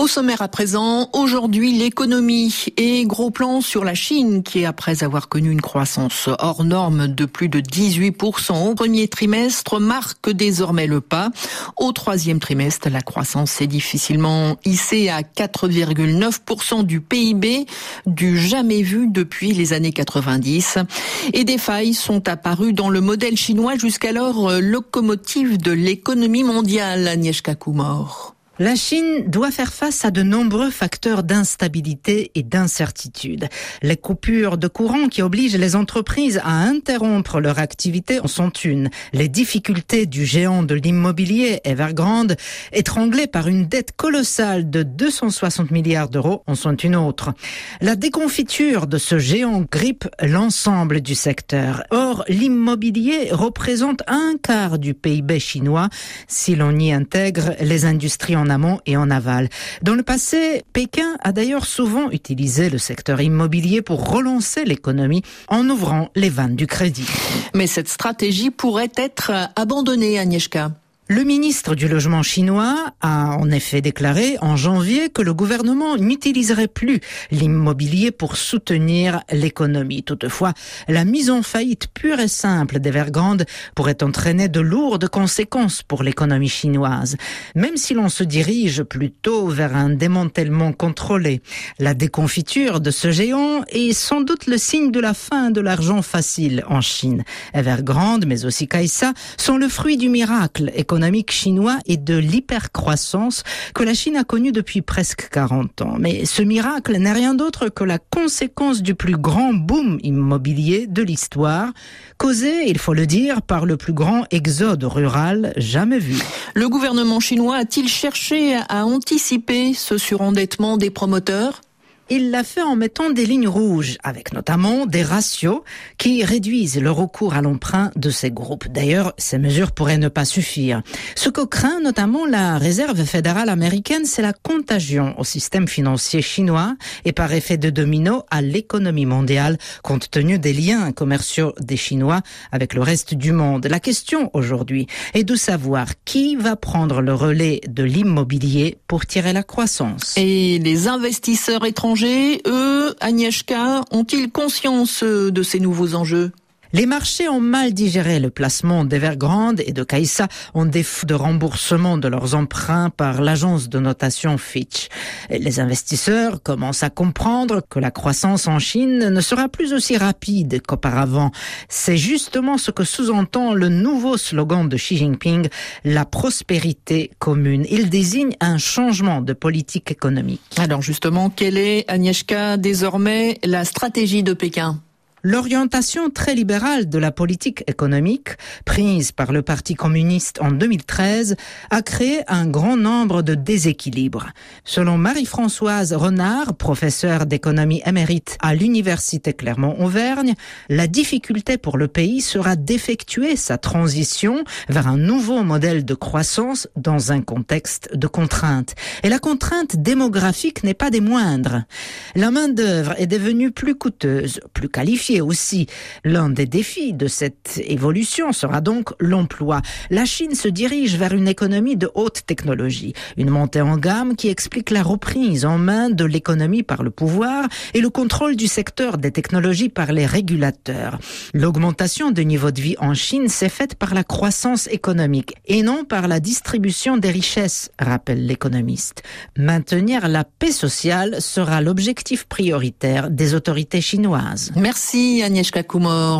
Au sommaire à présent, aujourd'hui l'économie et gros plan sur la Chine qui, après avoir connu une croissance hors norme de plus de 18% au premier trimestre, marque désormais le pas. Au troisième trimestre, la croissance s'est difficilement hissée à 4,9% du PIB, du jamais vu depuis les années 90. Et des failles sont apparues dans le modèle chinois jusqu'alors locomotive de l'économie mondiale, Agnieszka Kumor. La Chine doit faire face à de nombreux facteurs d'instabilité et d'incertitude. Les coupures de courant qui obligent les entreprises à interrompre leur activité en sont une. Les difficultés du géant de l'immobilier Evergrande, étranglé par une dette colossale de 260 milliards d'euros, en sont une autre. La déconfiture de ce géant grippe l'ensemble du secteur. Or, l'immobilier représente un quart du PIB chinois si l'on y intègre les industries en amont et en aval. Dans le passé, Pékin a d'ailleurs souvent utilisé le secteur immobilier pour relancer l'économie en ouvrant les vannes du crédit. Mais cette stratégie pourrait être abandonnée, Agnieszka. Le ministre du Logement chinois a en effet déclaré en janvier que le gouvernement n'utiliserait plus l'immobilier pour soutenir l'économie. Toutefois, la mise en faillite pure et simple d'Evergrande pourrait entraîner de lourdes conséquences pour l'économie chinoise, même si l'on se dirige plutôt vers un démantèlement contrôlé. La déconfiture de ce géant est sans doute le signe de la fin de l'argent facile en Chine. Evergrande, mais aussi Kaisa, sont le fruit du miracle économique chinois et de l'hypercroissance que la Chine a connue depuis presque 40 ans. Mais ce miracle n'est rien d'autre que la conséquence du plus grand boom immobilier de l'histoire, causé, il faut le dire, par le plus grand exode rural jamais vu. Le gouvernement chinois a-t-il cherché à anticiper ce surendettement des promoteurs? Il l'a fait en mettant des lignes rouges, avec notamment des ratios qui réduisent le recours à l'emprunt de ces groupes. D'ailleurs, ces mesures pourraient ne pas suffire. Ce que craint notamment la Réserve fédérale américaine, c'est la contagion au système financier chinois et par effet de domino à l'économie mondiale, compte tenu des liens commerciaux des Chinois avec le reste du monde. La question aujourd'hui est de savoir qui va prendre le relais de l'immobilier pour tirer la croissance. Et les investisseurs étrangers eux, Agnieszka, ont-ils conscience de ces nouveaux enjeux? Les marchés ont mal digéré le placement d'Evergrande et de Caixa en défaut de remboursement de leurs emprunts par l'agence de notation Fitch. Les investisseurs commencent à comprendre que la croissance en Chine ne sera plus aussi rapide qu'auparavant. C'est justement ce que sous-entend le nouveau slogan de Xi Jinping, la prospérité commune. Il désigne un changement de politique économique. Alors justement, quelle est, Agnieszka, désormais la stratégie de Pékin? L'orientation très libérale de la politique économique prise par le Parti communiste en 2013 a créé un grand nombre de déséquilibres. Selon Marie-Françoise Renard, professeure d'économie émérite à l'Université Clermont-Auvergne, la difficulté pour le pays sera d'effectuer sa transition vers un nouveau modèle de croissance dans un contexte de contrainte. Et la contrainte démographique n'est pas des moindres. La main-d'œuvre est devenue plus coûteuse, plus qualifiée aussi. L'un des défis de cette évolution sera donc l'emploi. La Chine se dirige vers une économie de haute technologie, une montée en gamme qui explique la reprise en main de l'économie par le pouvoir et le contrôle du secteur des technologies par les régulateurs. L'augmentation du niveau de vie en Chine s'est faite par la croissance économique et non par la distribution des richesses, rappelle l'économiste. Maintenir la paix sociale sera l'objectif prioritaire des autorités chinoises. Merci. Agnieszka Kumor.